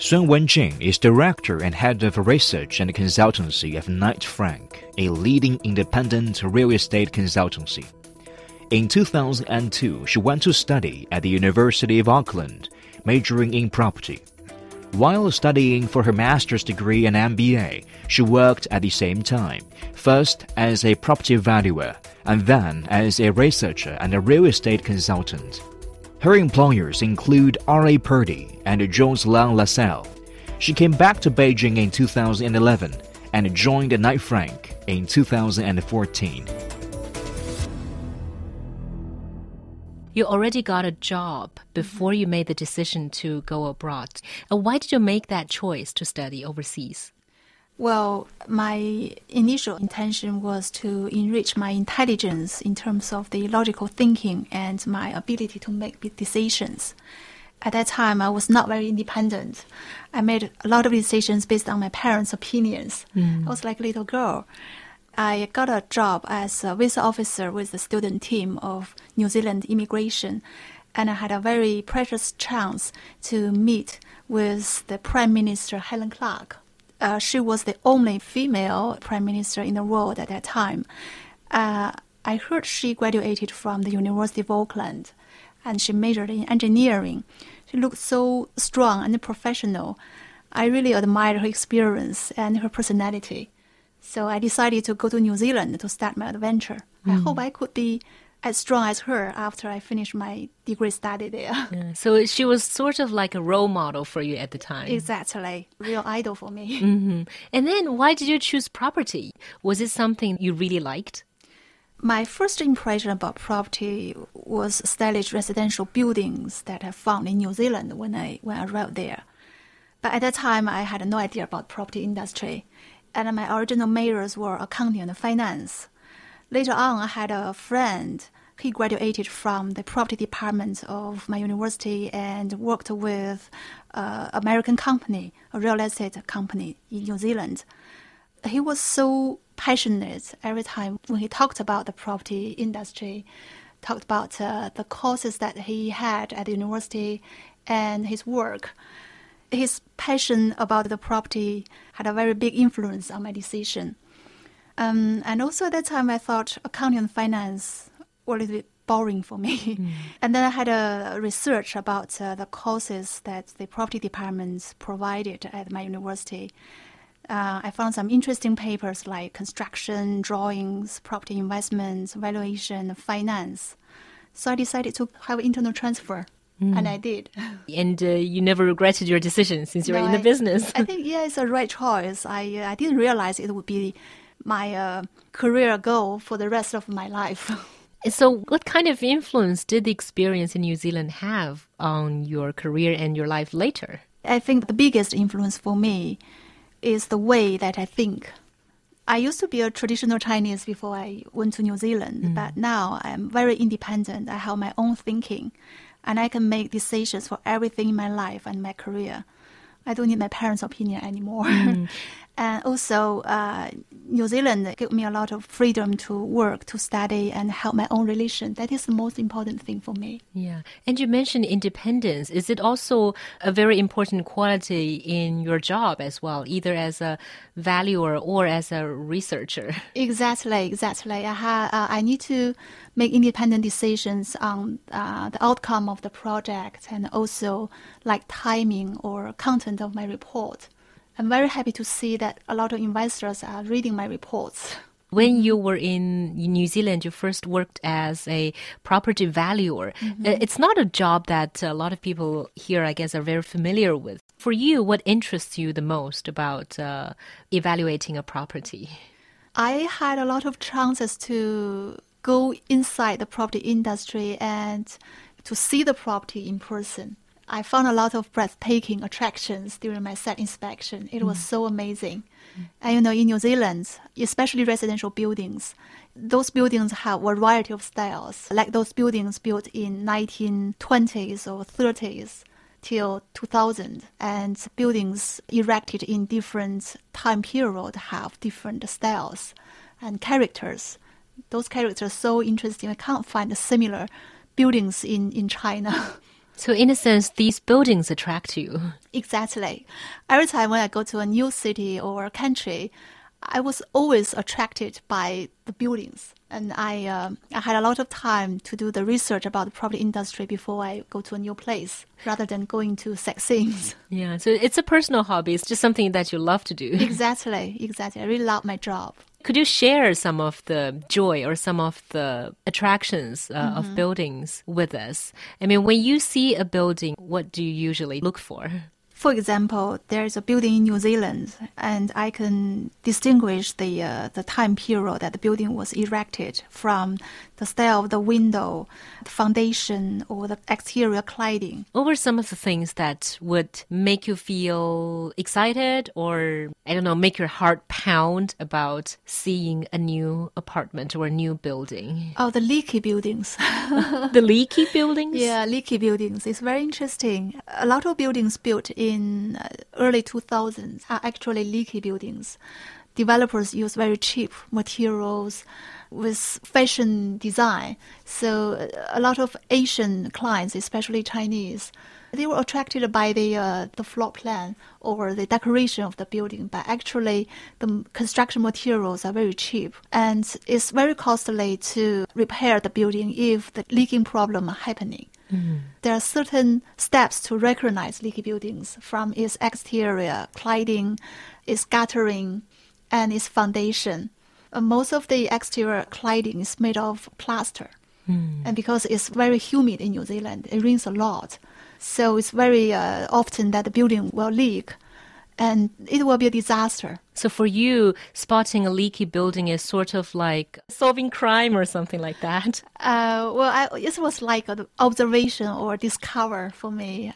Sun Wenjing is director and head of research and consultancy of Knight Frank, a leading independent real estate consultancy. In 2002, she went to study at the University of Auckland, majoring in property. While studying for her master's degree and MBA, she worked at the same time, first as a property valuer and then as a researcher and a real estate consultant. Her employers include R.A. Purdy and Jones Lang LaSalle. She came back to Beijing in 2011 and joined Knight Frank in 2014. You already got a job before you made the decision to go abroad. And why did you make that choice to study overseas? Well, my initial intention was to enrich my intelligence in terms of the logical thinking and my ability to make big decisions. At that time, I was not very independent. I made a lot of decisions based on my parents' opinions. Mm. I was like a little girl. I got a job as a visa officer with the student team of New Zealand immigration, and I had a very precious chance to meet with the Prime Minister Helen Clark uh, she was the only female prime minister in the world at that time. Uh, I heard she graduated from the University of Auckland and she majored in engineering. She looked so strong and professional. I really admired her experience and her personality. So I decided to go to New Zealand to start my adventure. Mm. I hope I could be as strong as her after I finished my degree study there. Yeah, so she was sort of like a role model for you at the time. Exactly, real idol for me. Mm-hmm. And then, why did you choose property? Was it something you really liked? My first impression about property was stylish residential buildings that I found in New Zealand when I when I arrived there. But at that time, I had no idea about property industry, and my original majors were accounting and finance. Later on, I had a friend. He graduated from the property department of my university and worked with an American company, a real estate company in New Zealand. He was so passionate every time when he talked about the property industry, talked about uh, the courses that he had at the university and his work. His passion about the property had a very big influence on my decision. Um, and also at that time, I thought accounting and finance were a little bit boring for me. Mm. and then I had a research about uh, the courses that the property departments provided at my university. Uh, I found some interesting papers like construction, drawings, property investments, valuation, finance. So I decided to have internal transfer. Mm. And I did. And uh, you never regretted your decision since you're no, in the I, business. I think, yeah, it's a right choice. I, uh, I didn't realize it would be my uh, career goal for the rest of my life. So, what kind of influence did the experience in New Zealand have on your career and your life later? I think the biggest influence for me is the way that I think. I used to be a traditional Chinese before I went to New Zealand, mm. but now I'm very independent. I have my own thinking, and I can make decisions for everything in my life and my career. I don't need my parents' opinion anymore. Mm. and also, uh, New Zealand gave me a lot of freedom to work, to study, and help my own religion. That is the most important thing for me. Yeah. And you mentioned independence. Is it also a very important quality in your job as well, either as a valuer or as a researcher? Exactly, exactly. I, ha- uh, I need to make independent decisions on uh, the outcome of the project and also like timing or content of my report. I'm very happy to see that a lot of investors are reading my reports. When you were in New Zealand, you first worked as a property valuer. Mm-hmm. It's not a job that a lot of people here, I guess, are very familiar with. For you, what interests you the most about uh, evaluating a property? I had a lot of chances to go inside the property industry and to see the property in person. I found a lot of breathtaking attractions during my site inspection. It mm. was so amazing. Mm. And you know, in New Zealand, especially residential buildings, those buildings have a variety of styles, like those buildings built in 1920s or 30s till 2000, and buildings erected in different time period have different styles and characters. Those characters are so interesting. I can't find similar buildings in, in China. So, in a sense, these buildings attract you. Exactly. Every time when I go to a new city or a country, I was always attracted by the buildings. And I, uh, I had a lot of time to do the research about the property industry before I go to a new place, rather than going to sightseeing. Yeah, so it's a personal hobby. It's just something that you love to do. exactly, exactly. I really love my job. Could you share some of the joy or some of the attractions uh, Mm-hmm. of buildings with us? I mean, when you see a building, what do you usually look for? For example, there is a building in New Zealand, and I can distinguish the uh, the time period that the building was erected from the style of the window, the foundation, or the exterior cladding. What were some of the things that would make you feel excited or, I don't know, make your heart pound about seeing a new apartment or a new building? Oh, the leaky buildings. the leaky buildings? yeah, leaky buildings. It's very interesting. A lot of buildings built in uh, early 2000s are actually leaky buildings. Developers use very cheap materials with fashion design. So uh, a lot of Asian clients, especially Chinese, they were attracted by the uh, the floor plan or the decoration of the building, but actually the construction materials are very cheap, and it's very costly to repair the building if the leaking problem are happening. There are certain steps to recognize leaky buildings from its exterior, cladding, its guttering, and its foundation. Uh, most of the exterior cladding is made of plaster. And because it's very humid in New Zealand, it rains a lot. So it's very uh, often that the building will leak and it will be a disaster. So for you, spotting a leaky building is sort of like solving crime or something like that. Uh, well, I, it was like an observation or discover for me.